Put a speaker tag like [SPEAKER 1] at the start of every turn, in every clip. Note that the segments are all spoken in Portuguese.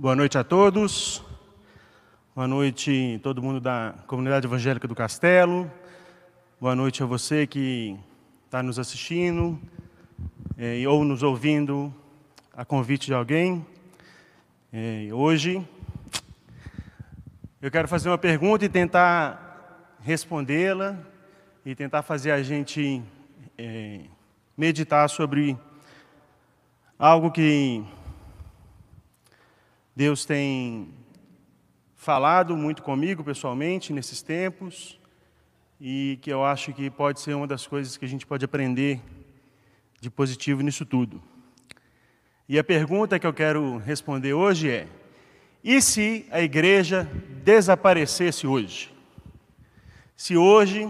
[SPEAKER 1] Boa noite a todos. Boa noite todo mundo da comunidade evangélica do Castelo. Boa noite a você que está nos assistindo é, ou nos ouvindo a convite de alguém. É, hoje eu quero fazer uma pergunta e tentar respondê-la e tentar fazer a gente é, meditar sobre algo que Deus tem falado muito comigo pessoalmente nesses tempos e que eu acho que pode ser uma das coisas que a gente pode aprender de positivo nisso tudo. E a pergunta que eu quero responder hoje é: e se a igreja desaparecesse hoje? Se hoje,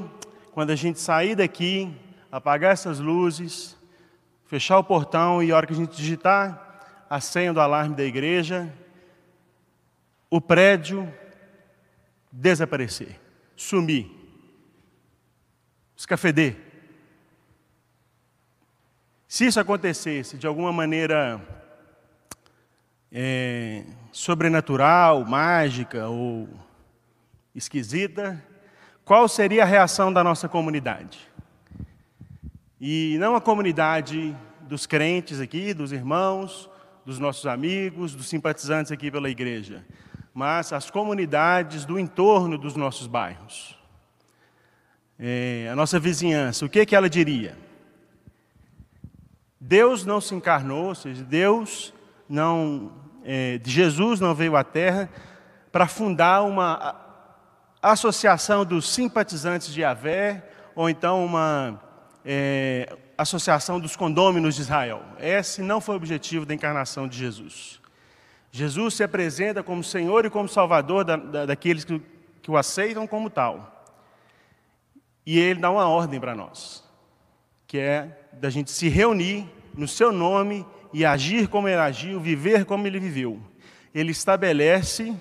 [SPEAKER 1] quando a gente sair daqui, apagar essas luzes, fechar o portão e a hora que a gente digitar a senha do alarme da igreja, o prédio desaparecer, sumir, escafeder. Se isso acontecesse de alguma maneira é, sobrenatural, mágica ou esquisita, qual seria a reação da nossa comunidade? E não a comunidade dos crentes aqui, dos irmãos, dos nossos amigos, dos simpatizantes aqui pela igreja, mas as comunidades do entorno dos nossos bairros. É, a nossa vizinhança, o que, que ela diria? Deus não se encarnou, ou seja, Deus não, é, Jesus não veio à Terra para fundar uma associação dos simpatizantes de Yahvé, ou então uma é, associação dos condôminos de Israel. Esse não foi o objetivo da encarnação de Jesus. Jesus se apresenta como Senhor e como Salvador da, da, daqueles que, que o aceitam como tal. E ele dá uma ordem para nós, que é da gente se reunir no seu nome e agir como ele agiu, viver como ele viveu. Ele estabelece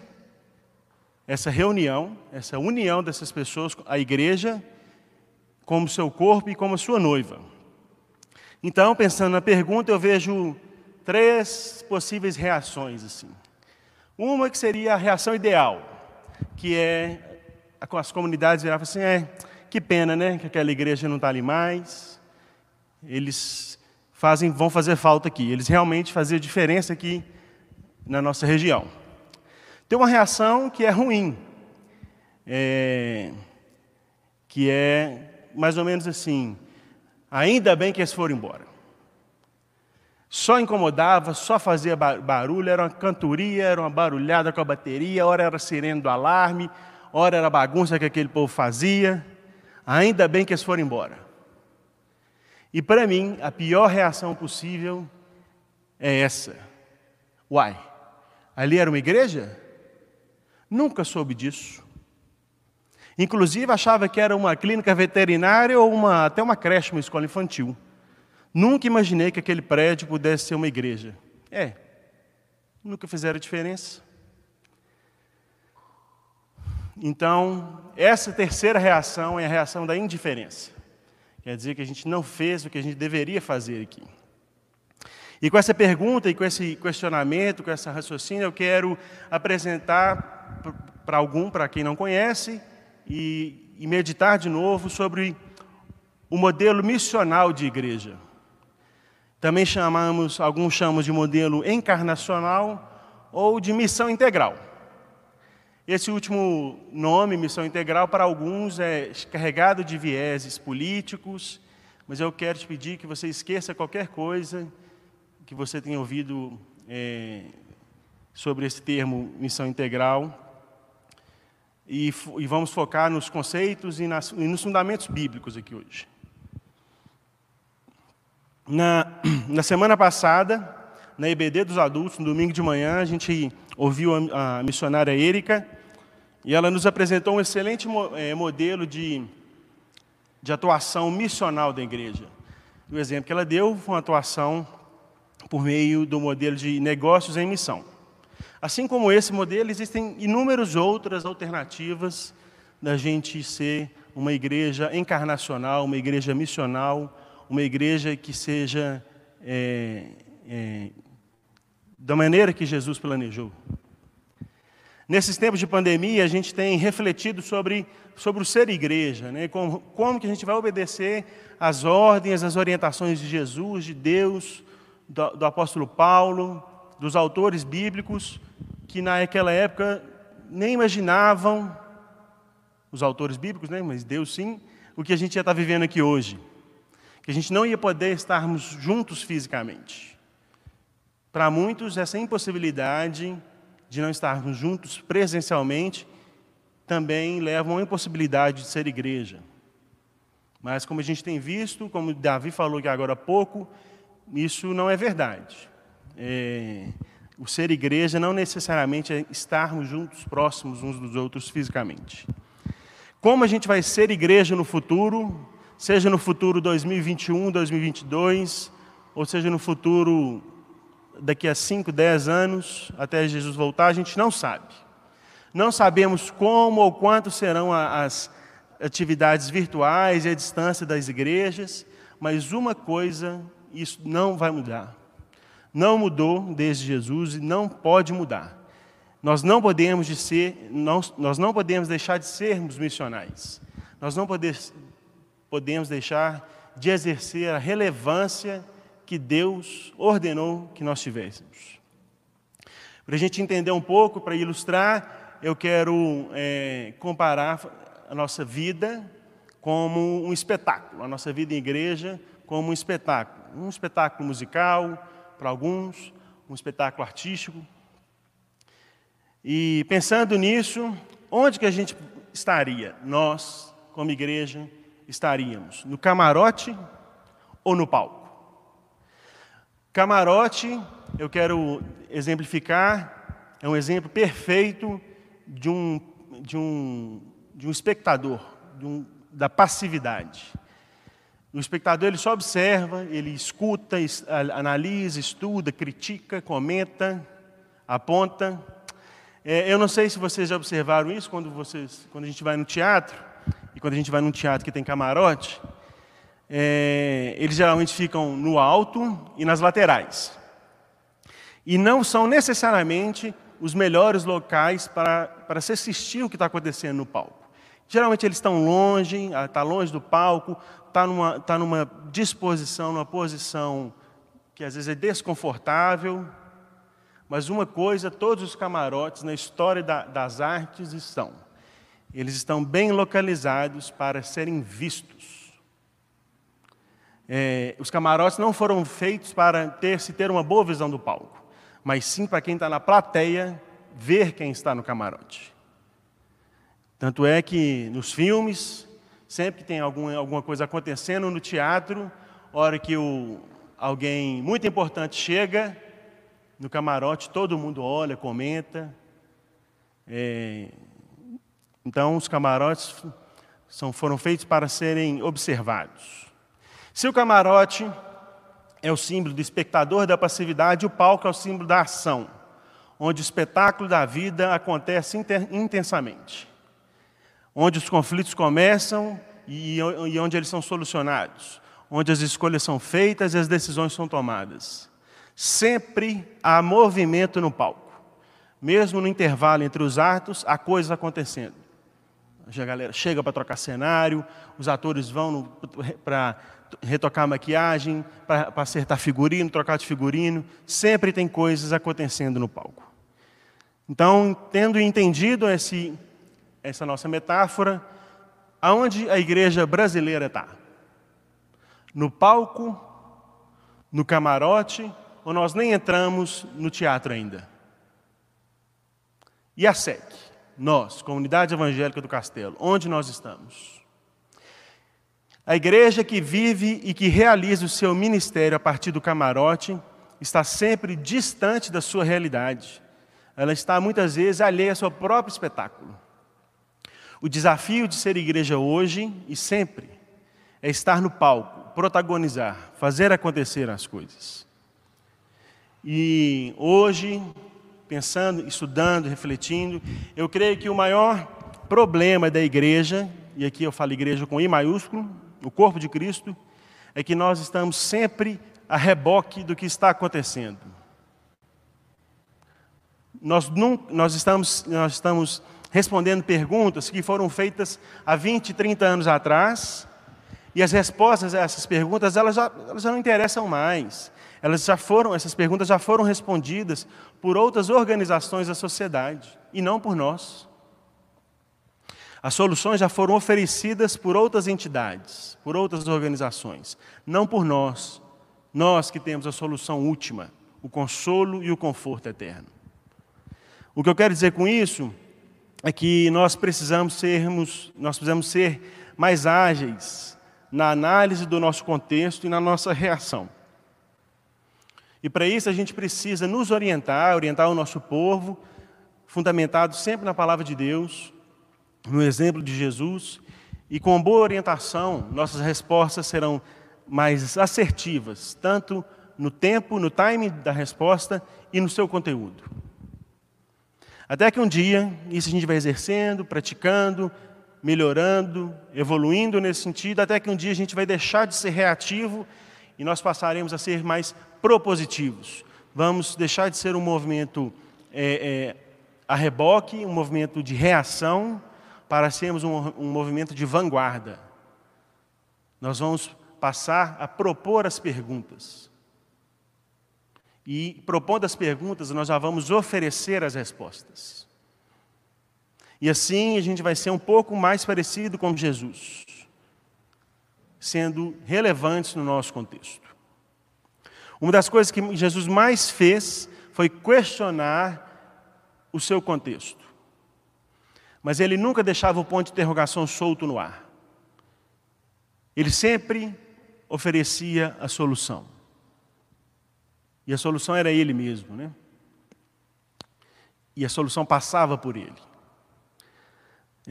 [SPEAKER 1] essa reunião, essa união dessas pessoas, a igreja, como seu corpo e como sua noiva. Então, pensando na pergunta, eu vejo três possíveis reações assim. Uma que seria a reação ideal, que é as comunidades viravam assim, é, que pena, né, que aquela igreja não está ali mais. Eles fazem, vão fazer falta aqui. Eles realmente faziam diferença aqui na nossa região. Tem uma reação que é ruim, é, que é mais ou menos assim: ainda bem que eles foram embora. Só incomodava, só fazia barulho, era uma cantoria, era uma barulhada com a bateria, hora era sirene do alarme, hora era bagunça que aquele povo fazia. Ainda bem que eles foram embora. E para mim, a pior reação possível é essa. Uai, ali era uma igreja? Nunca soube disso. Inclusive achava que era uma clínica veterinária ou uma, até uma creche, uma escola infantil. Nunca imaginei que aquele prédio pudesse ser uma igreja. É, nunca fizeram diferença. Então, essa terceira reação é a reação da indiferença. Quer dizer que a gente não fez o que a gente deveria fazer aqui. E com essa pergunta e com esse questionamento, com essa raciocínio, eu quero apresentar para algum, para quem não conhece, e, e meditar de novo sobre o modelo missional de igreja. Também chamamos, alguns chamam de modelo encarnacional ou de missão integral. Esse último nome, missão integral, para alguns é carregado de vieses políticos, mas eu quero te pedir que você esqueça qualquer coisa que você tenha ouvido é, sobre esse termo missão integral. E, e, vamos focar nos conceitos e, nas, e nos fundamentos bíblicos aqui hoje. Na, na semana passada, na EBD dos adultos, no domingo de manhã, a gente ouviu a, a missionária Érica e ela nos apresentou um excelente mo, é, modelo de, de atuação missional da igreja. O exemplo que ela deu foi uma atuação por meio do modelo de negócios em missão. Assim como esse modelo, existem inúmeras outras alternativas da gente ser uma igreja encarnacional, uma igreja missional, uma igreja que seja é, é, da maneira que Jesus planejou. Nesses tempos de pandemia, a gente tem refletido sobre, sobre o ser igreja, né? como, como que a gente vai obedecer às ordens, às orientações de Jesus, de Deus, do, do apóstolo Paulo, dos autores bíblicos, que naquela época nem imaginavam, os autores bíblicos, né? mas Deus sim, o que a gente já está vivendo aqui hoje. Que a gente não ia poder estarmos juntos fisicamente. Para muitos, essa impossibilidade de não estarmos juntos presencialmente também leva a uma impossibilidade de ser igreja. Mas, como a gente tem visto, como Davi falou aqui agora há pouco, isso não é verdade. É, o ser igreja não necessariamente é estarmos juntos, próximos uns dos outros fisicamente. Como a gente vai ser igreja no futuro, seja no futuro 2021, 2022, ou seja no futuro daqui a 5, 10 anos, até Jesus voltar, a gente não sabe. Não sabemos como ou quanto serão as atividades virtuais e a distância das igrejas, mas uma coisa, isso não vai mudar. Não mudou desde Jesus e não pode mudar. Nós não podemos de ser, nós, nós não podemos deixar de sermos missionais. Nós não podemos, podemos deixar de exercer a relevância que Deus ordenou que nós tivéssemos. Para a gente entender um pouco, para ilustrar, eu quero é, comparar a nossa vida como um espetáculo, a nossa vida em igreja como um espetáculo. Um espetáculo musical, para alguns, um espetáculo artístico. E pensando nisso, onde que a gente estaria? Nós, como igreja, estaríamos no camarote ou no palco? Camarote, eu quero exemplificar, é um exemplo perfeito de um, de um, de um espectador, de um, da passividade. O espectador ele só observa, ele escuta, analisa, estuda, critica, comenta, aponta. É, eu não sei se vocês já observaram isso quando, vocês, quando a gente vai no teatro, e quando a gente vai num teatro que tem camarote, é, eles geralmente ficam no alto e nas laterais. E não são necessariamente os melhores locais para, para se assistir o que está acontecendo no palco. Geralmente eles estão longe, está longe do palco, está numa, está numa disposição, numa posição que às vezes é desconfortável. Mas uma coisa, todos os camarotes na história da, das artes estão. Eles estão bem localizados para serem vistos. É, os camarotes não foram feitos para ter se ter uma boa visão do palco, mas sim para quem está na plateia ver quem está no camarote. Tanto é que nos filmes, sempre que tem algum, alguma coisa acontecendo no teatro, hora que o, alguém muito importante chega no camarote, todo mundo olha, comenta. É, então, os camarotes são, foram feitos para serem observados. Se o camarote é o símbolo do espectador da passividade, o palco é o símbolo da ação, onde o espetáculo da vida acontece intensamente, onde os conflitos começam e onde eles são solucionados, onde as escolhas são feitas e as decisões são tomadas. Sempre há movimento no palco, mesmo no intervalo entre os atos, há coisas acontecendo. A galera chega para trocar cenário, os atores vão para retocar maquiagem, para acertar figurino, trocar de figurino. Sempre tem coisas acontecendo no palco. Então, tendo entendido esse, essa nossa metáfora, aonde a igreja brasileira está? No palco, no camarote, ou nós nem entramos no teatro ainda? E a SEC? Nós, Comunidade Evangélica do Castelo, onde nós estamos? A igreja que vive e que realiza o seu ministério a partir do camarote está sempre distante da sua realidade. Ela está muitas vezes alheia ao seu próprio espetáculo. O desafio de ser igreja hoje e sempre é estar no palco, protagonizar, fazer acontecer as coisas. E hoje, pensando, estudando, refletindo, eu creio que o maior problema da igreja, e aqui eu falo igreja com I maiúsculo, o corpo de Cristo, é que nós estamos sempre a reboque do que está acontecendo. Nós, não, nós, estamos, nós estamos respondendo perguntas que foram feitas há 20, 30 anos atrás, e as respostas a essas perguntas elas já, elas já não interessam mais. Elas já foram, essas perguntas já foram respondidas por outras organizações da sociedade e não por nós. As soluções já foram oferecidas por outras entidades, por outras organizações, não por nós. Nós que temos a solução última, o consolo e o conforto eterno. O que eu quero dizer com isso é que nós precisamos sermos, nós precisamos ser mais ágeis na análise do nosso contexto e na nossa reação. E para isso a gente precisa nos orientar, orientar o nosso povo, fundamentado sempre na palavra de Deus, no exemplo de Jesus, e com boa orientação, nossas respostas serão mais assertivas, tanto no tempo, no time da resposta e no seu conteúdo. Até que um dia, isso a gente vai exercendo, praticando, melhorando, evoluindo nesse sentido, até que um dia a gente vai deixar de ser reativo e nós passaremos a ser mais propositivos. Vamos deixar de ser um movimento é, é, a reboque, um movimento de reação, para sermos um, um movimento de vanguarda. Nós vamos passar a propor as perguntas. E propondo as perguntas, nós já vamos oferecer as respostas. E assim a gente vai ser um pouco mais parecido com Jesus, sendo relevantes no nosso contexto. Uma das coisas que Jesus mais fez foi questionar o seu contexto. Mas ele nunca deixava o ponto de interrogação solto no ar. Ele sempre oferecia a solução. E a solução era ele mesmo, né? E a solução passava por ele.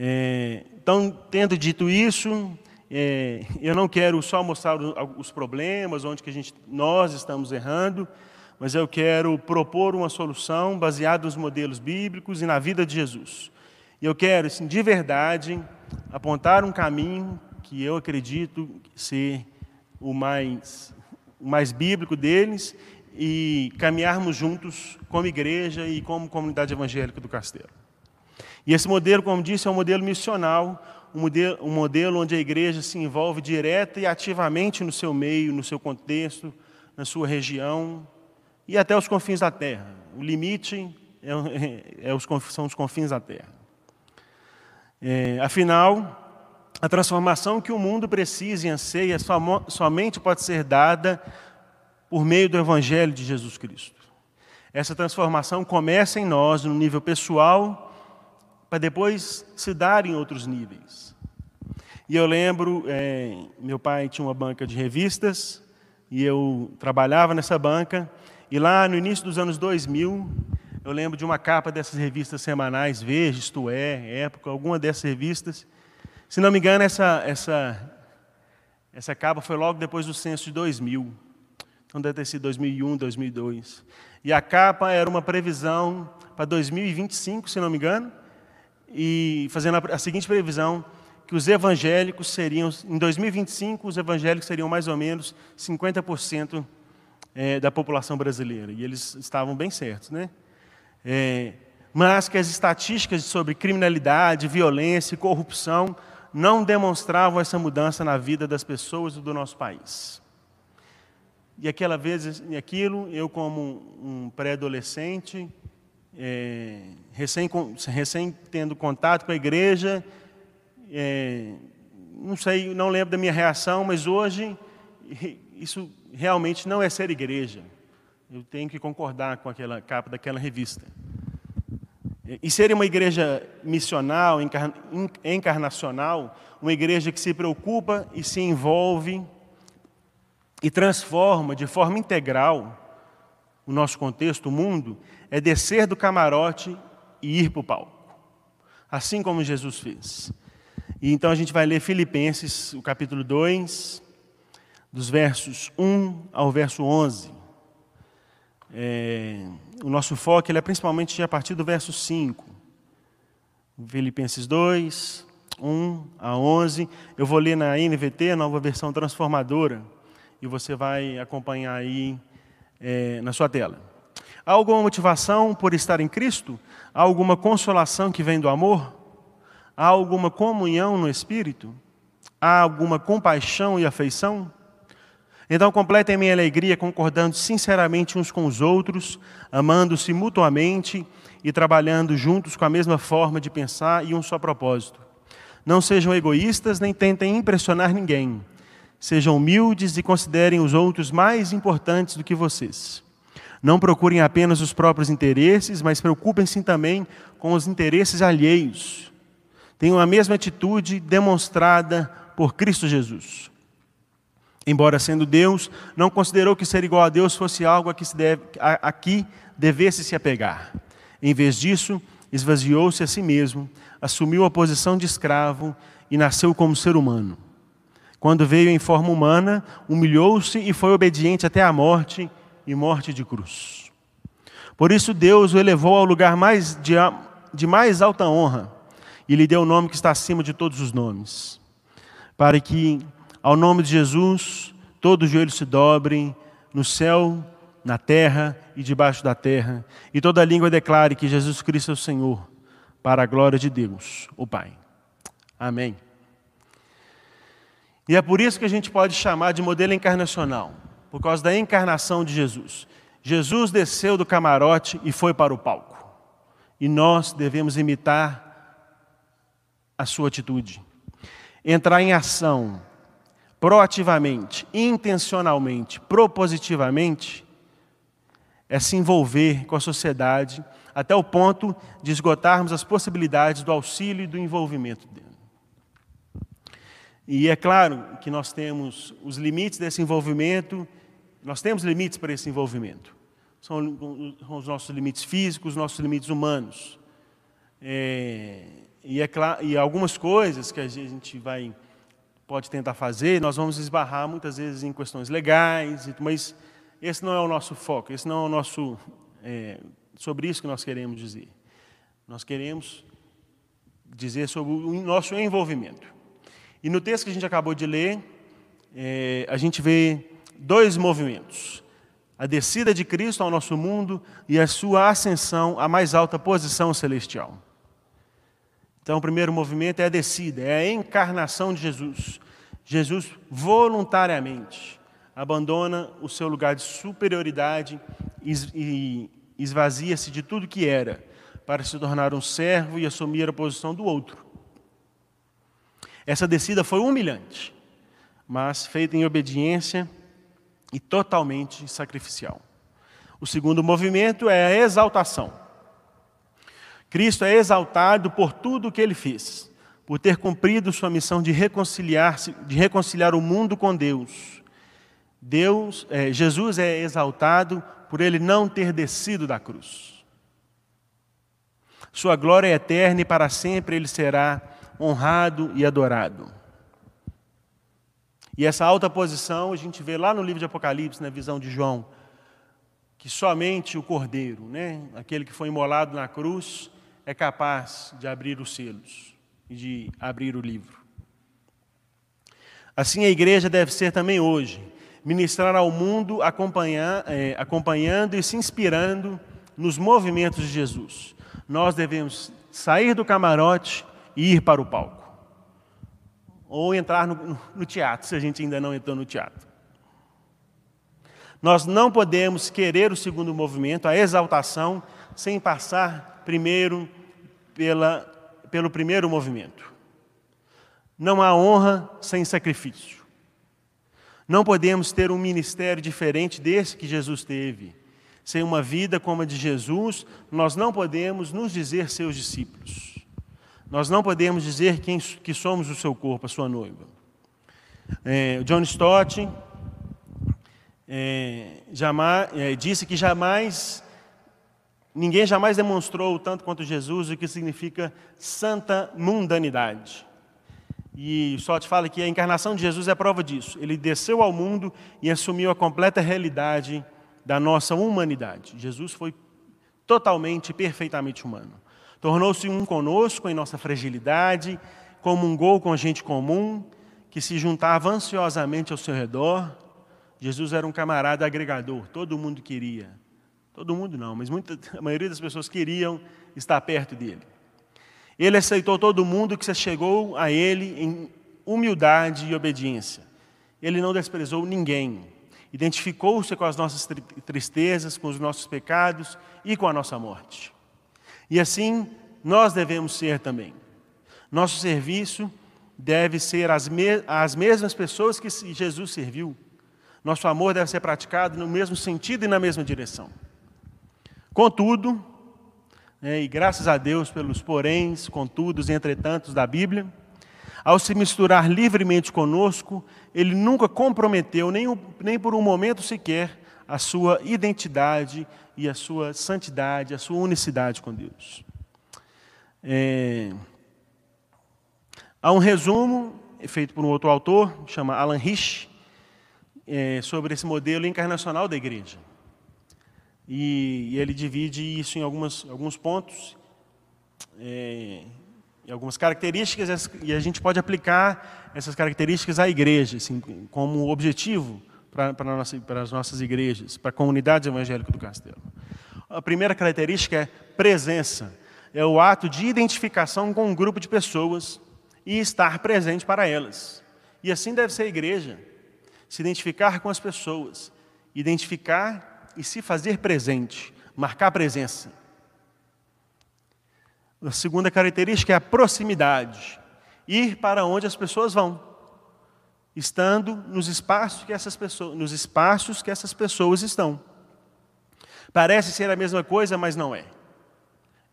[SPEAKER 1] É, então, tendo dito isso, é, eu não quero só mostrar os problemas, onde que a gente, nós estamos errando, mas eu quero propor uma solução baseada nos modelos bíblicos e na vida de Jesus. E eu quero, assim, de verdade, apontar um caminho que eu acredito ser o mais, o mais bíblico deles e caminharmos juntos como igreja e como comunidade evangélica do Castelo. E esse modelo, como disse, é um modelo missional, um modelo, um modelo onde a igreja se envolve direta e ativamente no seu meio, no seu contexto, na sua região, e até os confins da terra. O limite é, é, os, são os confins da terra. É, afinal, a transformação que o mundo precisa e anseia somente pode ser dada por meio do Evangelho de Jesus Cristo. Essa transformação começa em nós, no nível pessoal, para depois se dar em outros níveis. E eu lembro, é, meu pai tinha uma banca de revistas, e eu trabalhava nessa banca, e lá no início dos anos 2000, eu lembro de uma capa dessas revistas semanais, Veja, Isto É, Época, alguma dessas revistas. Se não me engano, essa, essa, essa capa foi logo depois do censo de 2000. Então deve ter sido 2001, 2002. E a capa era uma previsão para 2025, se não me engano, e fazendo a, seguinte previsão, que os evangélicos seriam, em 2025, os evangélicos seriam mais ou menos 50% é, da população brasileira. E eles estavam bem certos, né? É, mas que as estatísticas sobre criminalidade, violência e corrupção não demonstravam essa mudança na vida das pessoas do nosso país. E aquela vez, aquilo, eu como um pré-adolescente, é, recém, recém tendo contato com a igreja, é, não sei, não lembro da minha reação, mas hoje isso realmente não é ser igreja. Eu tenho que concordar com aquela capa daquela revista. E ser uma igreja missional, encarnacional, uma igreja que se preocupa e se envolve e transforma de forma integral o nosso contexto, o mundo, é descer do camarote e ir para o palco. Assim como Jesus fez. E então a gente vai ler Filipenses, o capítulo 2, dos versos 1 ao verso 11. É, o nosso foco ele é principalmente a partir do verso 5. Filipenses 2, 1 a 11. Eu vou ler na NVT, a nova versão transformadora, e você vai acompanhar aí é, na sua tela. Há alguma motivação por estar em Cristo? Há alguma consolação que vem do amor? Há alguma comunhão no Espírito? Há alguma compaixão e afeição? Então completem minha alegria concordando sinceramente uns com os outros, amando-se mutuamente e trabalhando juntos com a mesma forma de pensar e um só propósito. Não sejam egoístas nem tentem impressionar ninguém. Sejam humildes e considerem os outros mais importantes do que vocês. Não procurem apenas os próprios interesses, mas preocupem-se também com os interesses alheios. Tenham a mesma atitude demonstrada por Cristo Jesus. Embora sendo Deus, não considerou que ser igual a Deus fosse algo a que, se deve, a, a que devesse se apegar. Em vez disso, esvaziou-se a si mesmo, assumiu a posição de escravo e nasceu como ser humano. Quando veio em forma humana, humilhou-se e foi obediente até a morte e morte de cruz. Por isso Deus o elevou ao lugar mais de, de mais alta honra e lhe deu o nome que está acima de todos os nomes, para que ao nome de Jesus todo joelho se dobre no céu, na terra e debaixo da terra, e toda língua declare que Jesus Cristo é o Senhor, para a glória de Deus, o Pai. Amém. E é por isso que a gente pode chamar de modelo encarnacional, por causa da encarnação de Jesus. Jesus desceu do camarote e foi para o palco. E nós devemos imitar a sua atitude. Entrar em ação proativamente, intencionalmente, propositivamente, é se envolver com a sociedade até o ponto de esgotarmos as possibilidades do auxílio e do envolvimento dele. E é claro que nós temos os limites desse envolvimento, nós temos limites para esse envolvimento. São os nossos limites físicos, os nossos limites humanos. É, e, é claro, e algumas coisas que a gente vai pode tentar fazer, nós vamos esbarrar muitas vezes em questões legais, mas esse não é o nosso foco, esse não é o nosso é, sobre isso que nós queremos dizer. Nós queremos dizer sobre o nosso envolvimento. E no texto que a gente acabou de ler, é, a gente vê dois movimentos: a descida de Cristo ao nosso mundo e a sua ascensão à mais alta posição celestial. Então, o primeiro movimento é a descida, é a encarnação de Jesus. Jesus voluntariamente abandona o seu lugar de superioridade e esvazia-se de tudo que era para se tornar um servo e assumir a posição do outro. Essa descida foi humilhante, mas feita em obediência e totalmente sacrificial. O segundo movimento é a exaltação. Cristo é exaltado por tudo o que ele fez, por ter cumprido sua missão de reconciliar, de reconciliar o mundo com Deus. Deus, é, Jesus é exaltado por ele não ter descido da cruz. Sua glória é eterna e para sempre ele será honrado e adorado. E essa alta posição a gente vê lá no livro de Apocalipse, na visão de João, que somente o Cordeiro, né, aquele que foi imolado na cruz, é capaz de abrir os selos e de abrir o livro. Assim a igreja deve ser também hoje, ministrar ao mundo acompanhar, é, acompanhando e se inspirando nos movimentos de Jesus. Nós devemos sair do camarote e ir para o palco. Ou entrar no, no teatro, se a gente ainda não entrou no teatro. Nós não podemos querer o segundo movimento, a exaltação, sem passar primeiro pela, pelo primeiro movimento. Não há honra sem sacrifício. Não podemos ter um ministério diferente desse que Jesus teve. Sem uma vida como a de Jesus, nós não podemos nos dizer seus discípulos. Nós não podemos dizer quem, que somos o seu corpo, a sua noiva. É, John Stott é, jamais, é, disse que jamais Ninguém jamais demonstrou tanto quanto Jesus o que significa santa mundanidade. E te fala que a encarnação de Jesus é prova disso. Ele desceu ao mundo e assumiu a completa realidade da nossa humanidade. Jesus foi totalmente, perfeitamente humano. Tornou-se um conosco em nossa fragilidade, comungou com gente comum, que se juntava ansiosamente ao seu redor. Jesus era um camarada agregador, todo mundo queria Todo mundo não, mas muita, a maioria das pessoas queriam estar perto dele. Ele aceitou todo mundo que se chegou a ele em humildade e obediência. Ele não desprezou ninguém. Identificou-se com as nossas tristezas, com os nossos pecados e com a nossa morte. E assim nós devemos ser também. Nosso serviço deve ser as, me as mesmas pessoas que Jesus serviu. Nosso amor deve ser praticado no mesmo sentido e na mesma direção. Contudo, né, e graças a Deus pelos poréns, contudos e entretantos da Bíblia, ao se misturar livremente conosco, ele nunca comprometeu, nem, nem por um momento sequer, a sua identidade e a sua santidade, a sua unicidade com Deus. É... Há um resumo feito por um outro autor, chama Alan Rich, é, sobre esse modelo encarnacional da igreja. E, e ele divide isso em algumas, alguns pontos, é, em algumas características, e a gente pode aplicar essas características à igreja, assim, como objetivo para, nossa, as nossas igrejas, para a comunidade evangélica do Castelo. A primeira característica é presença. É o ato de identificação com um grupo de pessoas e estar presente para elas. E assim deve ser a igreja: se identificar com as pessoas, identificar e se fazer presente, marcar presença. A segunda característica é a proximidade, ir para onde as pessoas vão, estando nos espaços que essas pessoas, nos espaços que essas pessoas estão. Parece ser a mesma coisa, mas não é.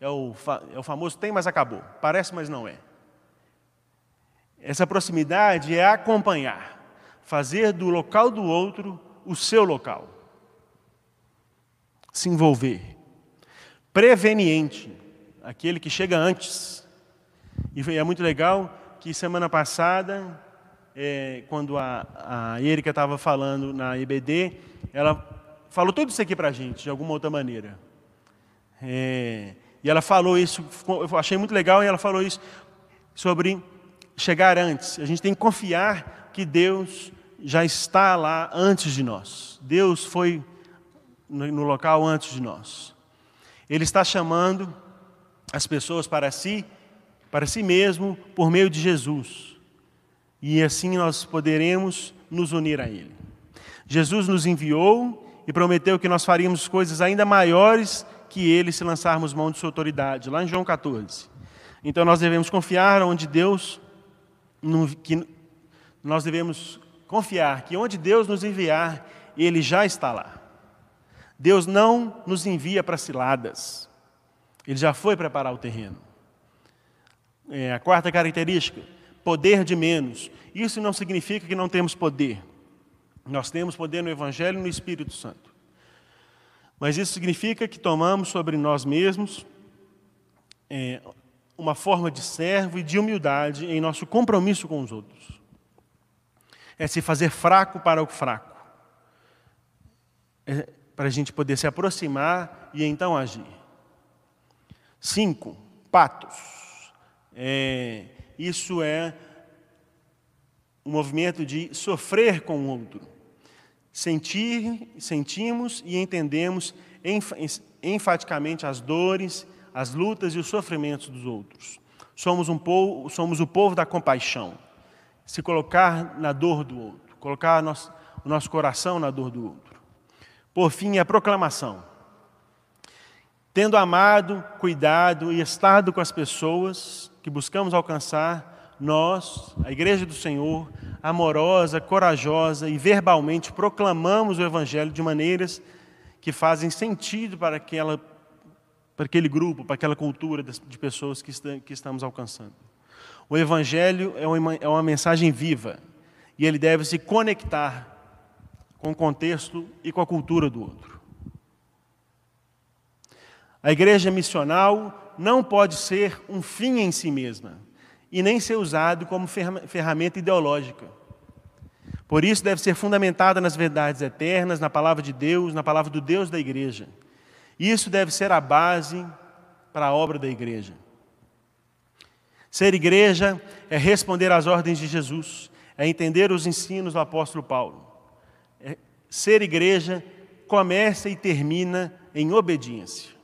[SPEAKER 1] É o, é o famoso tem, mas acabou. Parece, mas não é. Essa proximidade é acompanhar, fazer do local do outro o seu local. Se envolver. Preveniente, aquele que chega antes. E é muito legal que semana passada, é, quando a, a Erika estava falando na EBD, ela falou tudo isso aqui para a gente, de alguma outra maneira. É, e ela falou isso, eu achei muito legal, e ela falou isso sobre chegar antes. A gente tem que confiar que Deus já está lá antes de nós. Deus foi no local antes de nós. Ele está chamando as pessoas para si, para si mesmo, por meio de Jesus. E assim nós poderemos nos unir a Ele. Jesus nos enviou e prometeu que nós faríamos coisas ainda maiores que Ele se lançarmos mão de sua autoridade, lá em João 14. Então nós devemos confiar onde Deus que nós devemos confiar que onde Deus nos enviar, Ele já está lá. Deus não nos envia para ciladas, Ele já foi preparar o terreno. É, a quarta característica, poder de menos. Isso não significa que não temos poder. Nós temos poder no Evangelho e no Espírito Santo. Mas isso significa que tomamos sobre nós mesmos é, uma forma de servo e de humildade em nosso compromisso com os outros. É se fazer fraco para o fraco. É para a gente poder se aproximar e então agir. Cinco, patos. É, isso é um movimento de sofrer com o outro. Sentir, sentimos e entendemos enfaticamente as dores as lutas e os sofrimentos dos outros. Somos, um povo, somos o povo da compaixão. Se colocar na dor do outro, colocar o nosso coração na dor do outro. Por fim, a proclamação. Tendo amado, cuidado e estado com as pessoas que buscamos alcançar, nós, a Igreja do Senhor, amorosa, corajosa e verbalmente proclamamos o Evangelho de maneiras que fazem sentido para aquela para aquele grupo, para aquela cultura de pessoas que, que estamos alcançando. O Evangelho é uma, é uma mensagem viva e ele deve se conectar com o contexto e com a cultura do outro. A igreja missional não pode ser um fim em si mesma e nem ser usado como ferramenta ideológica. Por isso, deve ser fundamentada nas verdades eternas, na palavra de Deus, na palavra do Deus da igreja. Isso deve ser a base para a obra da igreja. Ser igreja é responder às ordens de Jesus, é entender os ensinos do apóstolo Paulo. É ser igreja começa e termina em obediência.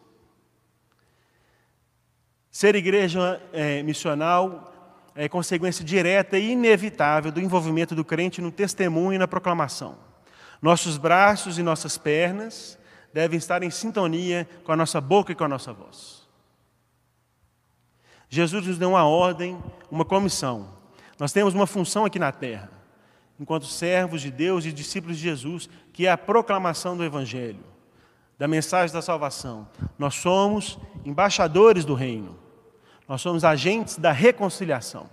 [SPEAKER 1] Ser igreja é, missional é consequência direta e inevitável do envolvimento do crente no testemunho e na proclamação. Nossos braços e nossas pernas devem estar em sintonia com a nossa boca e com a nossa voz. Jesus nos deu uma ordem, uma comissão. Nós temos uma função aqui na terra, enquanto servos de Deus e discípulos de Jesus, que é a proclamação do Evangelho, da mensagem da salvação. Nós somos embaixadores do reino. Nós somos agentes da reconciliação.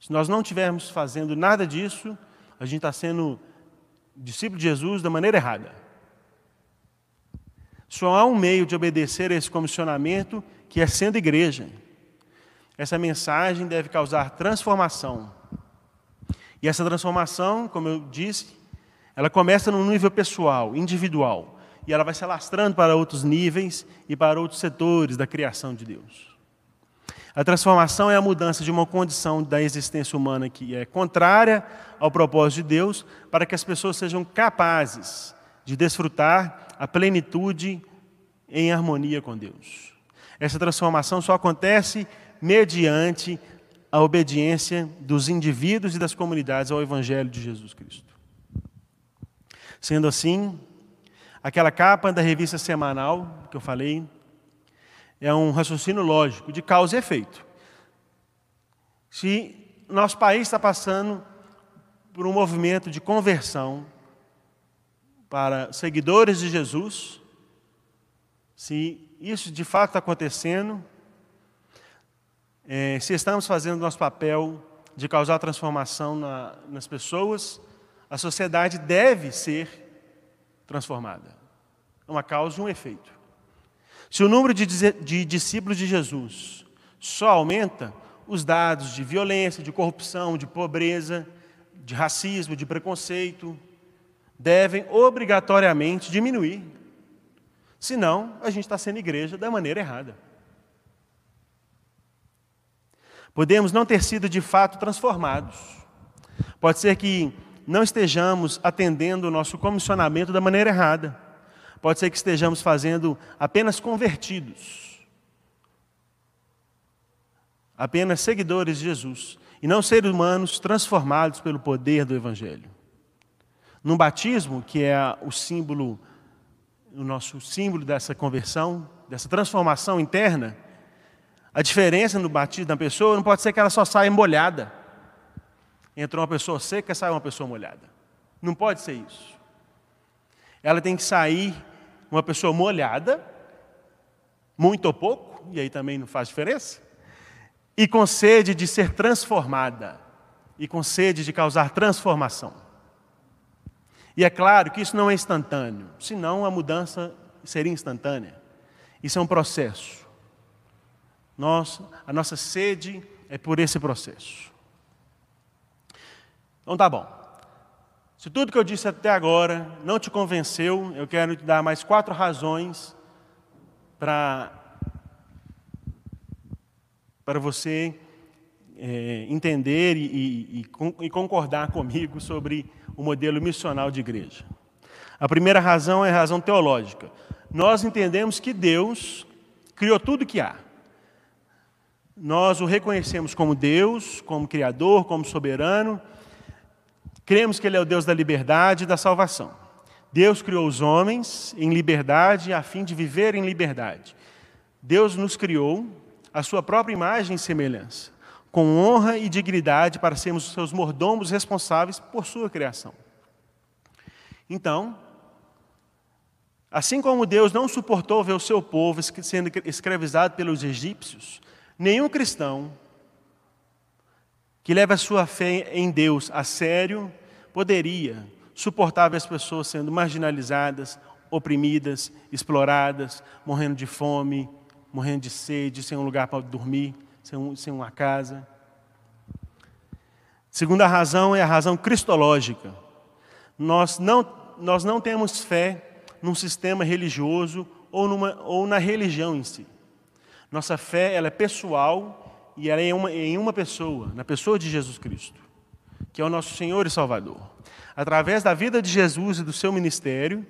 [SPEAKER 1] Se nós não estivermos fazendo nada disso, a gente está sendo discípulo de Jesus da maneira errada. Só há um meio de obedecer a esse comissionamento, que é sendo igreja. Essa mensagem deve causar transformação. E essa transformação, como eu disse, ela começa no nível pessoal, individual, e ela vai se alastrando para outros níveis e para outros setores da criação de Deus. A transformação é a mudança de uma condição da existência humana que é contrária ao propósito de Deus, para que as pessoas sejam capazes de desfrutar a plenitude em harmonia com Deus. Essa transformação só acontece mediante a obediência dos indivíduos e das comunidades ao Evangelho de Jesus Cristo. Sendo assim, aquela capa da revista semanal que eu falei é um raciocínio lógico de causa e efeito. Se nosso país está passando por um movimento de conversão para seguidores de Jesus, se isso de fato está acontecendo, é, se estamos fazendo nosso papel de causar transformação na, nas pessoas, a sociedade deve ser transformada. É uma causa e um efeito. Se o número de, discípulos de Jesus só aumenta, os dados de violência, de corrupção, de pobreza, de racismo, de preconceito, devem obrigatoriamente diminuir. Senão, a gente está sendo igreja da maneira errada. Podemos não ter sido de fato transformados. Pode ser que não estejamos atendendo o nosso comissionamento da maneira errada. Pode ser que estejamos fazendo apenas convertidos, apenas seguidores de Jesus, e não seres humanos transformados pelo poder do Evangelho. No batismo, que é o símbolo, o nosso símbolo dessa conversão, dessa transformação interna, a diferença no batismo da pessoa não pode ser que ela só saia molhada. Entrou uma pessoa seca sai uma pessoa molhada. Não pode ser isso. Ela tem que sair uma pessoa molhada, muito ou pouco, e aí também não faz diferença, e com sede de ser transformada, e com sede de causar transformação. E é claro que isso não é instantâneo, senão a mudança seria instantânea. Isso é um processo. Nós, a nossa sede é por esse processo. Então tá bom. Se tudo que eu disse até agora não te convenceu, eu quero te dar mais quatro razões para para você é, entender e, e, e concordar comigo sobre o modelo missional de igreja. A primeira razão é a razão teológica. Nós entendemos que Deus criou tudo que há. Nós o reconhecemos como Deus, como Criador, como soberano, Cremos que Ele é o Deus da liberdade e da salvação. Deus criou os homens em liberdade a fim de viver em liberdade. Deus nos criou a sua própria imagem e semelhança, com honra e dignidade para sermos seus mordomos responsáveis por sua criação. Então, assim como Deus não suportou ver o seu povo sendo escravizado pelos egípcios, nenhum cristão que leva a sua fé em Deus a sério, poderia suportar ver as pessoas sendo marginalizadas, oprimidas, exploradas, morrendo de fome, morrendo de sede, sem um lugar para dormir, sem, um, sem uma casa. Segunda razão é a razão cristológica. Nós não, nós não temos fé num sistema religioso ou, numa, ou na religião em si. Nossa fé ela é pessoal e ela é uma, em uma pessoa, na pessoa de Jesus Cristo, que é o nosso Senhor e Salvador. Através da vida de Jesus e do seu ministério,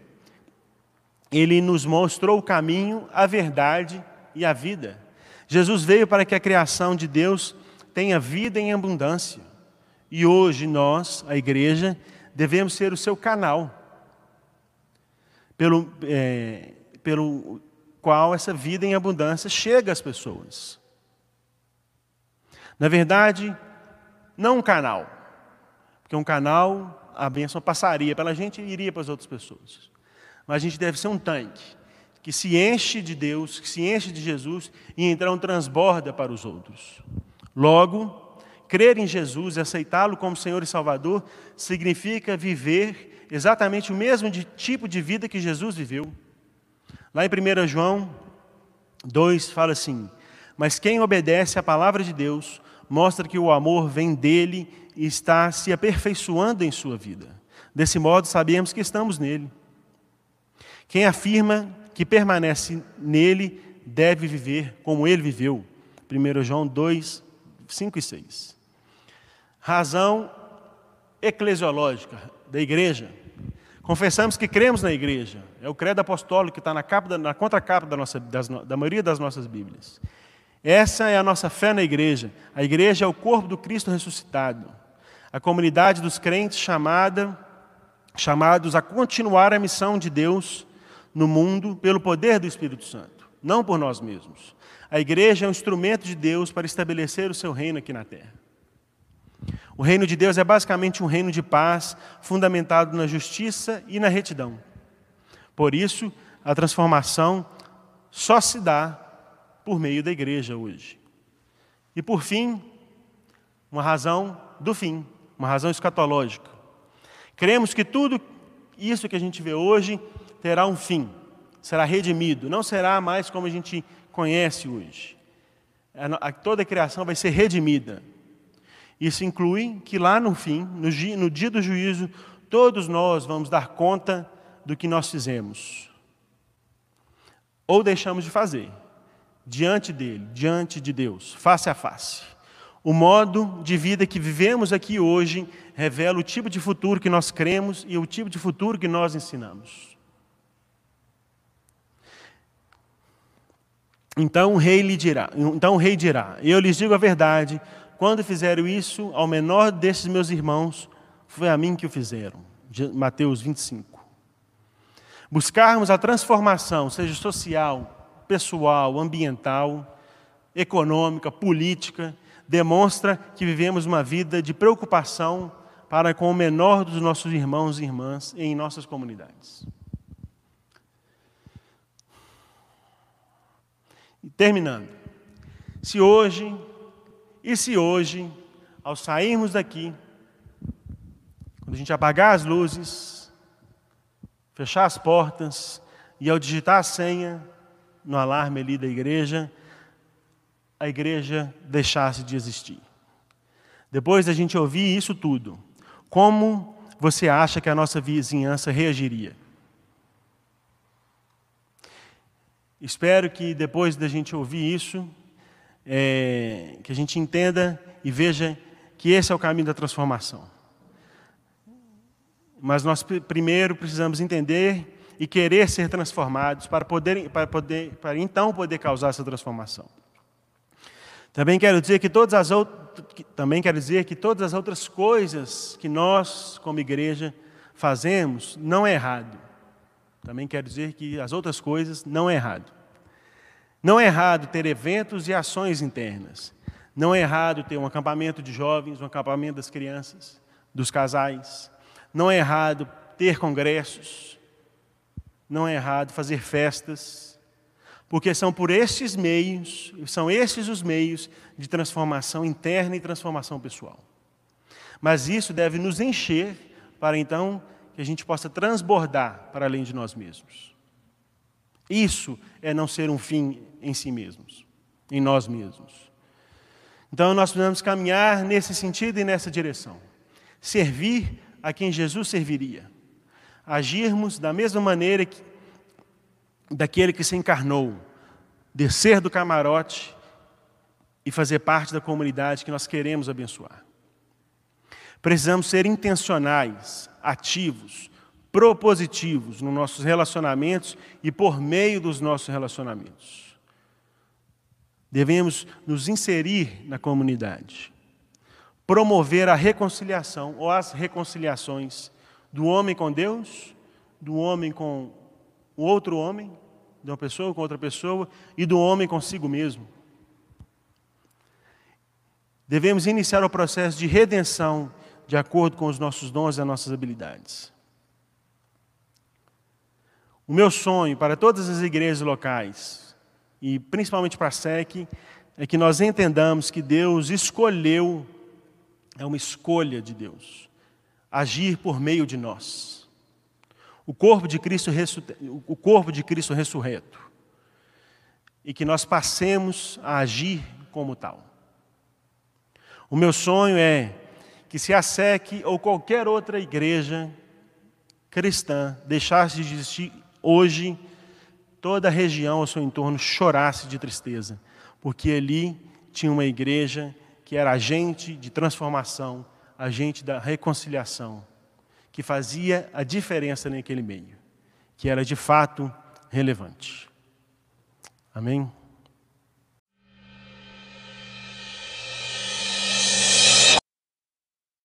[SPEAKER 1] ele nos mostrou o caminho, a verdade e a vida. Jesus veio para que a criação de Deus tenha vida em abundância. E hoje nós, a igreja, devemos ser o seu canal, pelo, é, pelo qual essa vida em abundância chega às pessoas. Na verdade, não um canal, porque um canal, a bênção passaria pela gente e iria para as outras pessoas. Mas a gente deve ser um tanque que se enche de Deus, que se enche de Jesus e então transborda para os outros. Logo, crer em Jesus e aceitá-lo como Senhor e Salvador significa viver exatamente o mesmo de, tipo de vida que Jesus viveu. Lá em 1 João 2 fala assim: Mas quem obedece à palavra de Deus mostra que o amor vem dele e está se aperfeiçoando em sua vida. Desse modo, sabemos que estamos nele. Quem afirma que permanece nele deve viver como ele viveu. 1 João 2, 5 e 6. Razão eclesiológica da igreja. Confessamos que cremos na igreja. É o credo apostólico que está na, capa, na contracapa da, nossa, das, da maioria das nossas Bíblias. Essa é a nossa fé na igreja. A igreja é o corpo do Cristo ressuscitado. A comunidade dos crentes chamada, chamados a continuar a missão de Deus no mundo pelo poder do Espírito Santo, não por nós mesmos. A igreja é um instrumento de Deus para estabelecer o seu reino aqui na terra. O reino de Deus é basicamente um reino de paz, fundamentado na justiça e na retidão. Por isso, a transformação só se dá por meio da igreja hoje. E por fim, uma razão do fim, uma razão escatológica. Cremos que tudo isso que a gente vê hoje terá um fim, será redimido, não será mais como a gente conhece hoje. Toda a criação vai ser redimida. Isso inclui que lá no fim, no dia do juízo, todos nós vamos dar conta do que nós fizemos. Ou deixamos de fazer, diante dele, diante de Deus, face a face. O modo de vida que vivemos aqui hoje revela o tipo de futuro que nós cremos e o tipo de futuro que nós ensinamos. Então o rei lhe dirá, então o rei dirá: Eu lhes digo a verdade, quando fizeram isso ao menor desses meus irmãos, foi a mim que o fizeram. Mateus 25. Buscarmos a transformação, seja social, pessoal, ambiental, econômica, política, demonstra que vivemos uma vida de preocupação para com o menor dos nossos irmãos e irmãs em nossas comunidades. Terminando. Se hoje, e se hoje, ao sairmos daqui, quando a gente apagar as luzes, fechar as portas e ao digitar a senha no alarme ali da igreja, a igreja deixasse de existir. Depois da gente ouvir isso tudo, como você acha que a nossa vizinhança reagiria? Espero que depois da gente ouvir isso, é, que a gente entenda e veja que esse é o caminho da transformação. Mas nós primeiro precisamos entender e querer ser transformados para poder, para poder, para então poder causar essa transformação. Também quero dizer que todas as outras, também quero dizer que todas as outras coisas que nós, como igreja, fazemos não é errado. Também quero dizer que as outras coisas não é errado. Não é errado ter eventos e ações internas. Não é errado ter um acampamento de jovens, um acampamento das crianças, dos casais. Não é errado ter congressos. Não é errado fazer festas. Porque são por esses meios, são esses os meios de transformação interna e transformação pessoal. Mas isso deve nos encher para então que a gente possa transbordar para além de nós mesmos. Isso é não ser um fim em si mesmos, em nós mesmos. Então nós precisamos caminhar nesse sentido e nessa direção. Servir a quem Jesus serviria. Agirmos da mesma maneira que daquele que se encarnou, descer do camarote e fazer parte da comunidade que nós queremos abençoar. Precisamos ser intencionais, ativos, propositivos nos nossos relacionamentos e por meio dos nossos relacionamentos. Devemos nos inserir na comunidade, promover a reconciliação ou as reconciliações do homem com Deus, do homem com o outro homem, de uma pessoa com outra pessoa e do homem consigo mesmo. Devemos iniciar o processo de redenção de acordo com os nossos dons e as nossas habilidades. O meu sonho para todas as igrejas locais, e principalmente para a SEC, é que nós entendamos que Deus escolheu, é uma escolha de Deus, agir por meio de nós. O corpo de Cristo, o corpo de Cristo ressurreto. E que nós passemos a agir como tal. O meu sonho é que se a SEC ou qualquer outra igreja cristã deixasse de existir hoje, toda a região ao seu entorno chorasse de tristeza, porque ali tinha uma igreja que era agente de transformação, agente da reconciliação, que fazia a diferença naquele meio, que era de fato relevante. Amém?